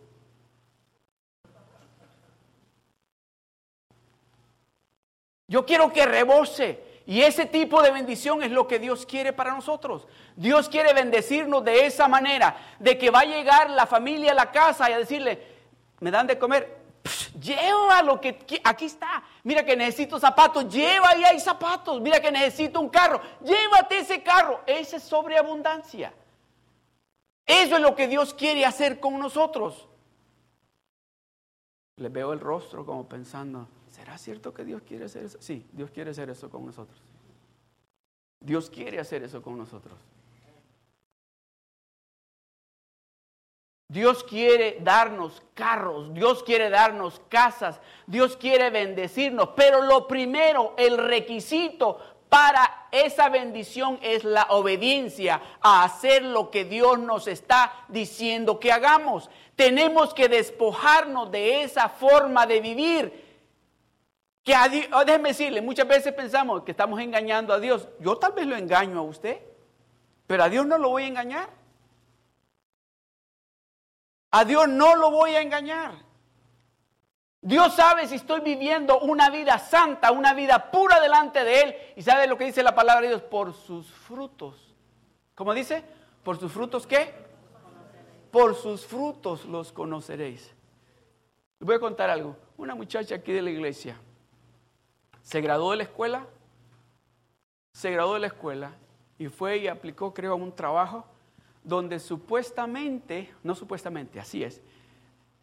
Yo quiero que rebose. Y ese tipo de bendición es lo que Dios quiere para nosotros. Dios quiere bendecirnos de esa manera, de que va a llegar la familia a la casa y a decirle, me dan de comer, lleva lo que aquí está. Mira que necesito zapatos, lleva y hay zapatos. Mira que necesito un carro, llévate ese carro. Esa es sobreabundancia. Eso es lo que Dios quiere hacer con nosotros. Le veo el rostro como pensando, ¿Será cierto que Dios quiere hacer eso? Sí, Dios quiere hacer eso con nosotros. Dios quiere hacer eso con nosotros. Dios quiere darnos carros, Dios quiere darnos casas, Dios quiere bendecirnos, pero lo primero, el requisito para esa bendición es la obediencia a hacer lo que Dios nos está diciendo que hagamos. Tenemos que despojarnos de esa forma de vivir que a oh, déjeme decirle, muchas veces pensamos que estamos engañando a Dios. Yo tal vez lo engaño a usted, pero a Dios no lo voy a engañar. A Dios no lo voy a engañar. Dios sabe si estoy viviendo una vida santa, una vida pura delante de Él. Y sabe lo que dice la palabra de Dios, por sus frutos ¿Cómo dice? ¿Por sus frutos qué? Por sus frutos los conoceréis. Les voy a contar algo. Una muchacha aquí de la iglesia se graduó de la escuela, se graduó de la escuela y fue y aplicó, creo, a un trabajo donde supuestamente, no supuestamente, así es,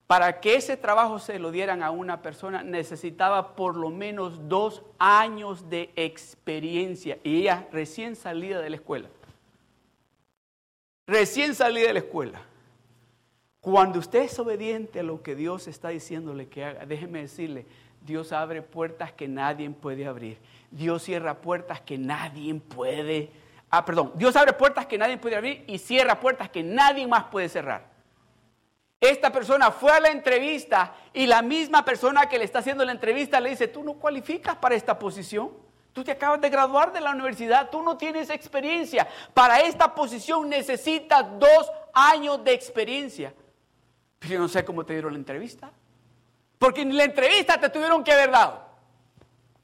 para que ese trabajo se lo dieran a una persona necesitaba por lo menos dos años de experiencia y ella recién salida de la escuela. Recién salida de la escuela. Cuando usted es obediente a lo que Dios está diciéndole que haga, déjeme decirle, Dios abre puertas que nadie puede abrir. Dios cierra puertas que nadie puede. Ah, perdón. Dios abre puertas que nadie puede abrir y cierra puertas que nadie más puede cerrar. Esta persona fue a la entrevista y la misma persona que le está haciendo la entrevista le dice, tú no cualificas para esta posición. Tú te acabas de graduar de la universidad, tú no tienes experiencia. Para esta posición necesitas dos años de experiencia. Pero yo no sé cómo te dieron la entrevista. Porque en la entrevista te tuvieron que haber dado.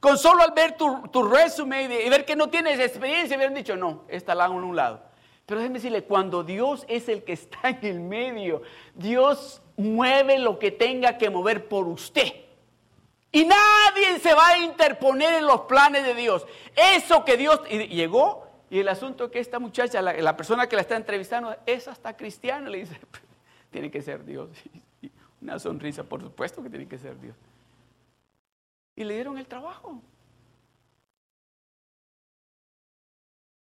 Con solo al ver tu, tu resumen y, ver que no tienes experiencia, hubieran dicho, no, esta la en un lado. Pero déjeme decirle, cuando Dios es el que está en el medio, Dios mueve lo que tenga que mover por usted. Y nadie se va a interponer en los planes de Dios. Eso que Dios y llegó, y el asunto que esta muchacha, la, la persona que la está entrevistando, es hasta cristiana, le dice, tiene que ser Dios. Una sonrisa, por supuesto que tiene que ser Dios. Y le dieron el trabajo.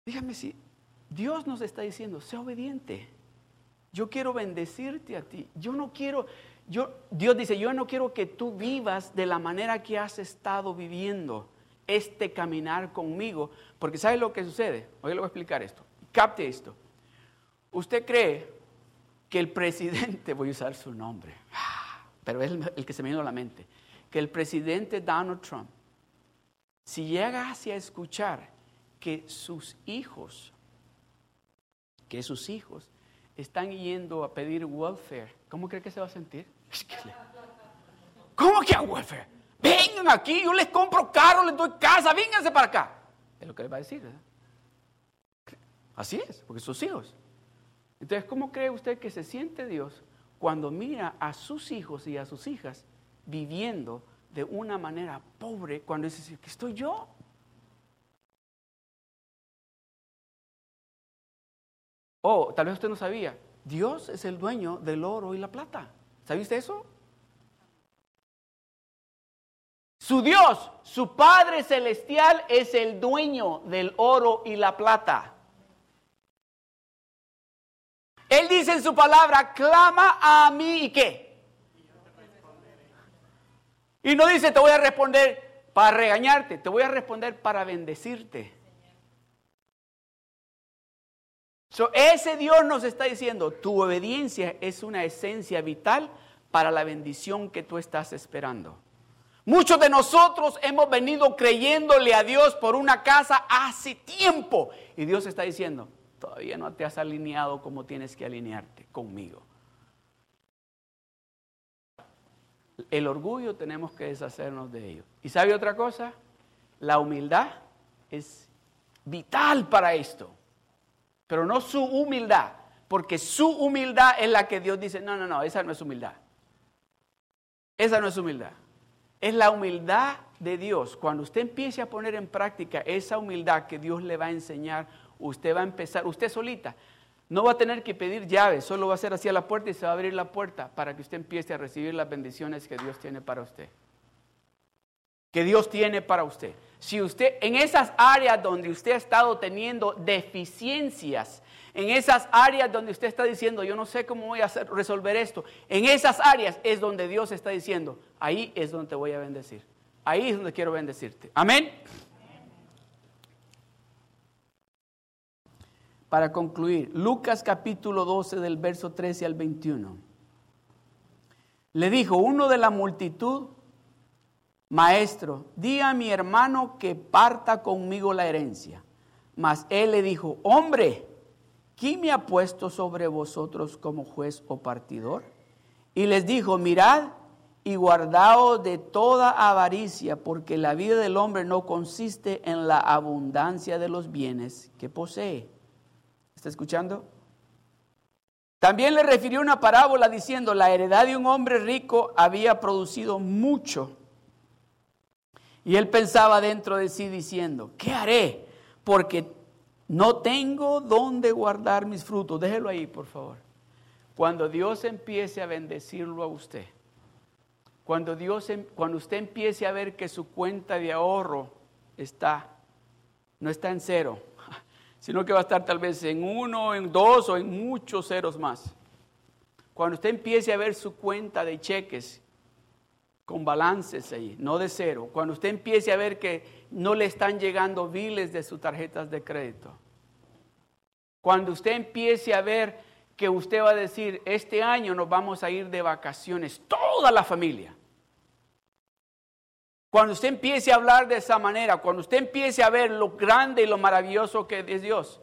Dígame si Dios nos está diciendo, sea obediente. Yo quiero bendecirte a ti. Yo no quiero, yo, Dios dice, yo no quiero que tú vivas de la manera que has estado viviendo este caminar conmigo, porque ¿sabe lo que sucede? Hoy le voy a explicar esto. Capte esto. Usted cree que el presidente, voy a usar su nombre, pero es el, que se me vino a la mente, que el presidente Donald Trump, si llega hacia escuchar que sus hijos, que sus hijos están yendo a pedir welfare, ¿cómo cree que se va a sentir? ¿Cómo que a welfare? Vengan aquí, yo les compro carro, les doy casa, vénganse para acá. Es lo que le va a decir, ¿verdad? Así es, porque sus hijos. Entonces, ¿cómo cree usted que se siente Dios cuando mira a sus hijos y a sus hijas viviendo de una manera pobre cuando dice, que estoy yo? O tal vez usted no sabía, Dios es el dueño del oro y la plata. ¿Sabía usted eso? Su Dios, su Padre Celestial es el dueño del oro y la plata. Él dice en su palabra, clama a mí y qué. Y no dice, te voy a responder para regañarte, te voy a responder para bendecirte. ese Dios nos está diciendo, tu obediencia es una esencia vital para la bendición que tú estás esperando. Muchos de nosotros hemos venido creyéndole a Dios por una casa hace tiempo. Y Dios está diciendo, Todavía no te has alineado como tienes que alinearte conmigo. El orgullo tenemos que deshacernos de ello. ¿Y sabe otra cosa? La humildad es vital para esto. Pero no su humildad, porque su humildad es la que Dios dice, no, no, no, esa no es humildad. Esa no es humildad. Es la humildad de Dios. Cuando usted empiece a poner en práctica esa humildad que Dios le va a enseñar, usted va a empezar, usted solita, no va a tener que pedir llaves, solo va a ser hacia la puerta y se va a abrir la puerta para que usted empiece a recibir las bendiciones que Dios tiene para usted. Que Dios tiene para usted. Si usted, en esas áreas donde usted ha estado teniendo deficiencias, en esas áreas donde usted está diciendo, yo no sé cómo voy a resolver esto, en esas áreas es donde Dios está diciendo, ahí es donde te voy a bendecir. Ahí es donde quiero bendecirte. Amén. Para concluir, Lucas capítulo 12 del verso 13 al 21. Le dijo uno de la multitud, maestro, di a mi hermano que parta conmigo la herencia. Mas él le dijo, hombre, ¿quién me ha puesto sobre vosotros como juez o partidor? Y les dijo, mirad y guardaos de toda avaricia, porque la vida del hombre no consiste en la abundancia de los bienes que posee está escuchando? También le refirió una parábola diciendo, la heredad de un hombre rico había producido mucho. Y él pensaba dentro de sí diciendo, ¿qué haré? Porque no tengo dónde guardar mis frutos. Déjelo ahí, por favor. Cuando Dios empiece a bendecirlo a usted, cuando, Dios, em, cuando usted empiece a ver que su cuenta de ahorro está, no está en cero, sino que va a estar tal vez en uno, en dos o en muchos ceros más. Cuando usted empiece a ver su cuenta de cheques con balances ahí, no de cero, cuando usted empiece a ver que no le están llegando biles de sus tarjetas de crédito, cuando usted empiece a ver que usted va a decir, este año nos vamos a ir de vacaciones, toda la familia. Cuando usted empiece a hablar de esa manera, cuando usted empiece a ver lo grande y lo maravilloso que es Dios,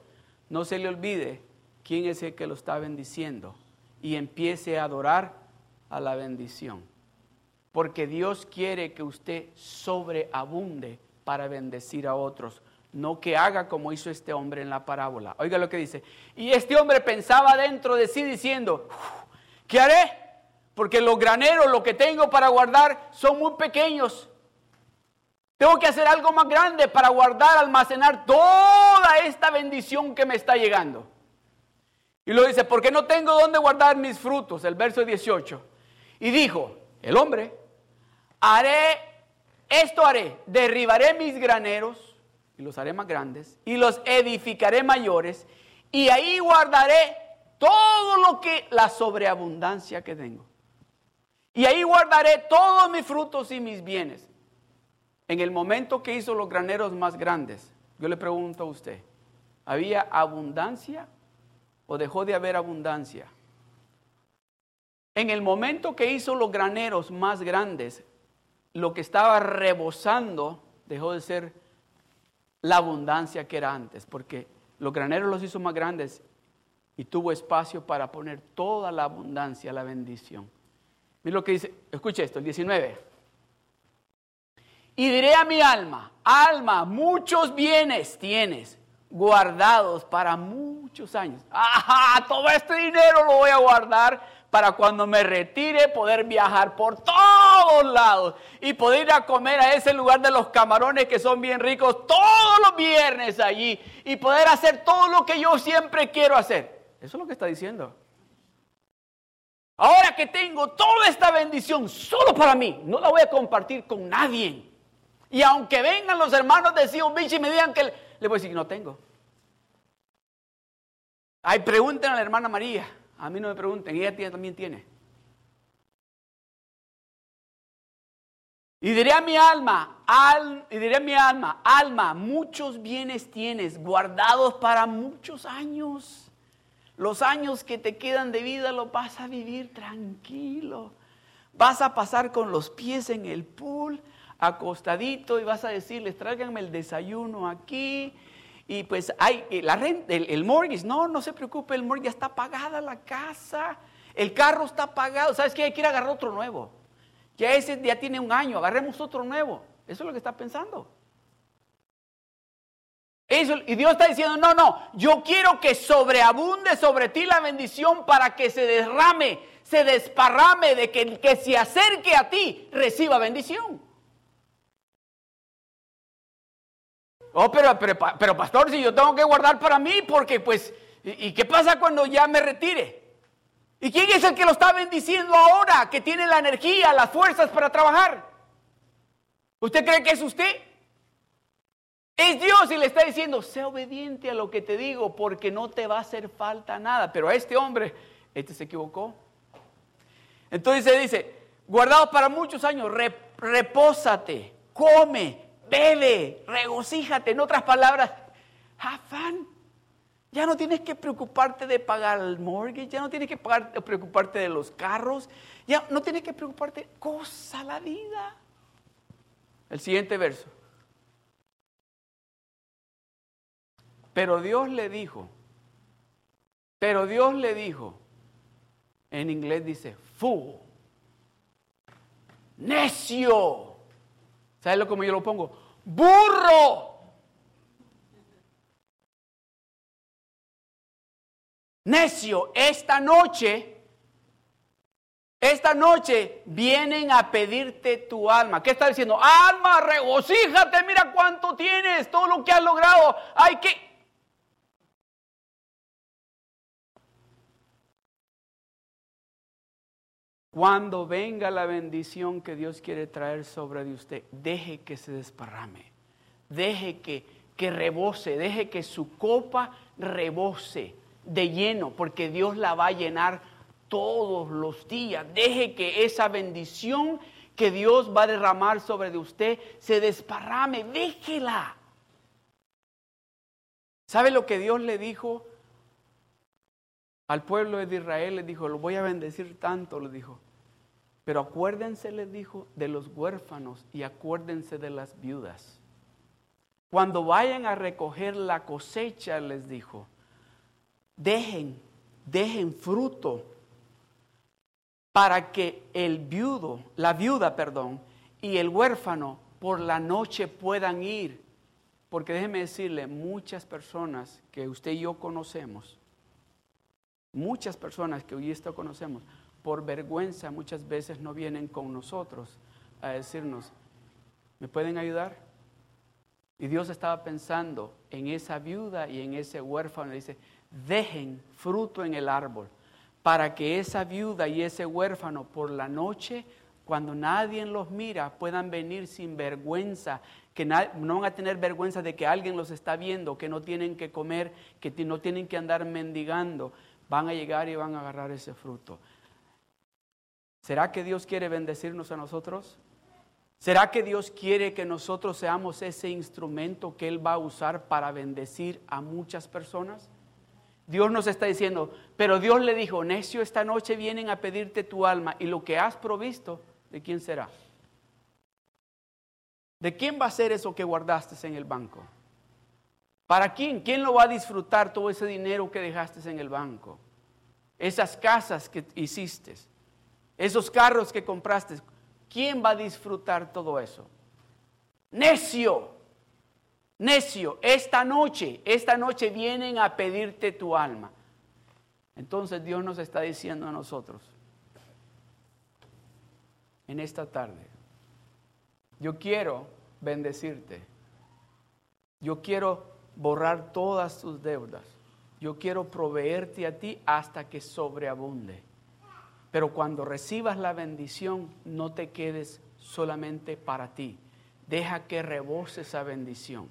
no se le olvide quién es el que lo está bendiciendo y empiece a adorar a la bendición. Porque Dios quiere que usted sobreabunde para bendecir a otros, no que haga como hizo este hombre en la parábola. Oiga lo que dice. Y este hombre pensaba dentro de sí diciendo, ¿qué haré? Porque los graneros, lo que tengo para guardar, son muy pequeños. Tengo que hacer algo más grande para guardar, almacenar toda esta bendición que me está llegando. Y lo dice, porque no tengo dónde guardar mis frutos, el verso 18. Y dijo, el hombre, haré, esto haré, derribaré mis graneros y los haré más grandes y los edificaré mayores y ahí guardaré todo lo que, la sobreabundancia que tengo. Y ahí guardaré todos mis frutos y mis bienes. En el momento que hizo los graneros más grandes, yo le pregunto a usted, ¿había abundancia o dejó de haber abundancia? En el momento que hizo los graneros más grandes, lo que estaba rebosando dejó de ser la abundancia que era antes, porque los graneros los hizo más grandes y tuvo espacio para poner toda la abundancia, la bendición. Mira lo que dice, escuche esto, el 19. Y diré a mi alma, alma, muchos bienes tienes guardados para muchos años. Ajá, todo este dinero lo voy a guardar para cuando me retire poder viajar por todos lados y poder ir a comer a ese lugar de los camarones que son bien ricos todos los viernes allí y poder hacer todo lo que yo siempre quiero hacer. Eso es lo que está diciendo. Ahora que tengo toda esta bendición solo para mí, no la voy a compartir con nadie. Y aunque vengan los hermanos de Sion Beach y me digan que le voy a decir que no tengo. Ay, pregunten a la hermana María. A mí no me pregunten, ella también tiene. Y diré a mi alma, al, y diré a mi alma, alma, muchos bienes tienes guardados para muchos años. Los años que te quedan de vida los vas a vivir tranquilo. Vas a pasar con los pies en el pool, acostadito, y vas a decirles, tráiganme el desayuno aquí, y pues hay eh, la renta, el, mortgage, no, no se preocupe, el mortgage ya está pagada la casa, el carro está pagado, ¿sabes qué? Hay que ir a agarrar otro nuevo. Ya ese ya tiene un año, agarremos otro nuevo. Eso es lo que está pensando. Eso, y Dios está diciendo, no, no, yo quiero que sobreabunde sobre ti la bendición para que se derrame, se desparrame, de que el que se acerque a ti reciba bendición. Oh, pero, pero, pastor, si yo tengo que guardar para mí, porque pues, ¿y, qué pasa cuando ya me retire? ¿Y quién es el que lo está bendiciendo ahora, que tiene la energía, las fuerzas para trabajar? ¿Usted cree que es usted? Es Dios y le está diciendo, sé obediente a lo que te digo, porque no te va a hacer falta nada. Pero a este hombre, este se equivocó. Entonces se dice, guardado para muchos años, repósate, come, bebe, regocíjate. En otras palabras, have Ya no tienes que preocuparte de pagar el mortgage, ya no tienes que preocuparte de los carros, ya no tienes que preocuparte, cosa la vida. El siguiente verso. Pero Dios le dijo, pero Dios le dijo, en inglés dice, fool, necio. ¿Sabes lo como yo lo pongo? Burro. necio, esta noche, esta noche vienen a pedirte tu alma. ¿Qué está diciendo? Alma, regocíjate, mira cuánto tienes, todo lo que has logrado. Hay que... Cuando venga la bendición que Dios quiere traer sobre de usted, deje que se desparrame, deje que, que rebose, deje que su copa rebose de lleno, porque Dios la va a llenar todos los días. Deje que esa bendición que Dios va a derramar sobre de usted se desparrame, déjela. ¿Sabe lo que Dios le dijo al pueblo de Israel? Le dijo, lo voy a bendecir tanto, le dijo. Pero acuérdense, le dijo, de los huérfanos y acuérdense de las viudas. Cuando vayan a recoger la cosecha, les dijo, dejen, dejen fruto para que el viudo, la viuda, perdón, y el huérfano por la noche puedan ir. Porque déjeme decirle, muchas personas que usted y yo conocemos, muchas personas que hoy esto conocemos, por vergüenza muchas veces no vienen con nosotros a decirnos, ¿me pueden ayudar? Y Dios estaba pensando en esa viuda y en ese huérfano. dice, dejen fruto en el árbol para que esa viuda y ese huérfano por la noche, cuando nadie los mira, puedan venir sin vergüenza, que no van a tener vergüenza de que alguien los está viendo, que no tienen que comer, que no tienen que andar mendigando, van a llegar y van a agarrar ese fruto. ¿Será que Dios quiere bendecirnos a nosotros? ¿Será que Dios quiere que nosotros seamos ese instrumento que Él va a usar para bendecir a muchas personas? Dios nos está diciendo, pero Dios le dijo, necio, esta noche vienen a pedirte tu alma y lo que has provisto, ¿de quién será? ¿De quién va a ser eso que guardaste en el banco? ¿Para quién? ¿Quién lo va a disfrutar todo ese dinero que dejaste en el banco? Esas casas que hiciste, esos carros que compraste, ¿quién va a disfrutar todo eso? Necio necio, esta noche, esta noche vienen a pedirte tu alma. Entonces Dios nos está diciendo a nosotros, en esta tarde, yo quiero bendecirte, yo quiero borrar todas tus deudas, yo quiero proveerte a ti hasta que sobreabunde. Pero cuando recibas la bendición, no te quedes solamente para ti. Deja que rebose esa bendición.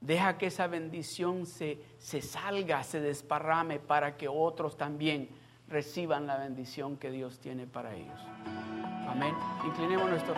Deja que esa bendición se, se salga, se desparrame para que otros también reciban la bendición que Dios tiene para ellos. Amén. Inclinemos nuestro.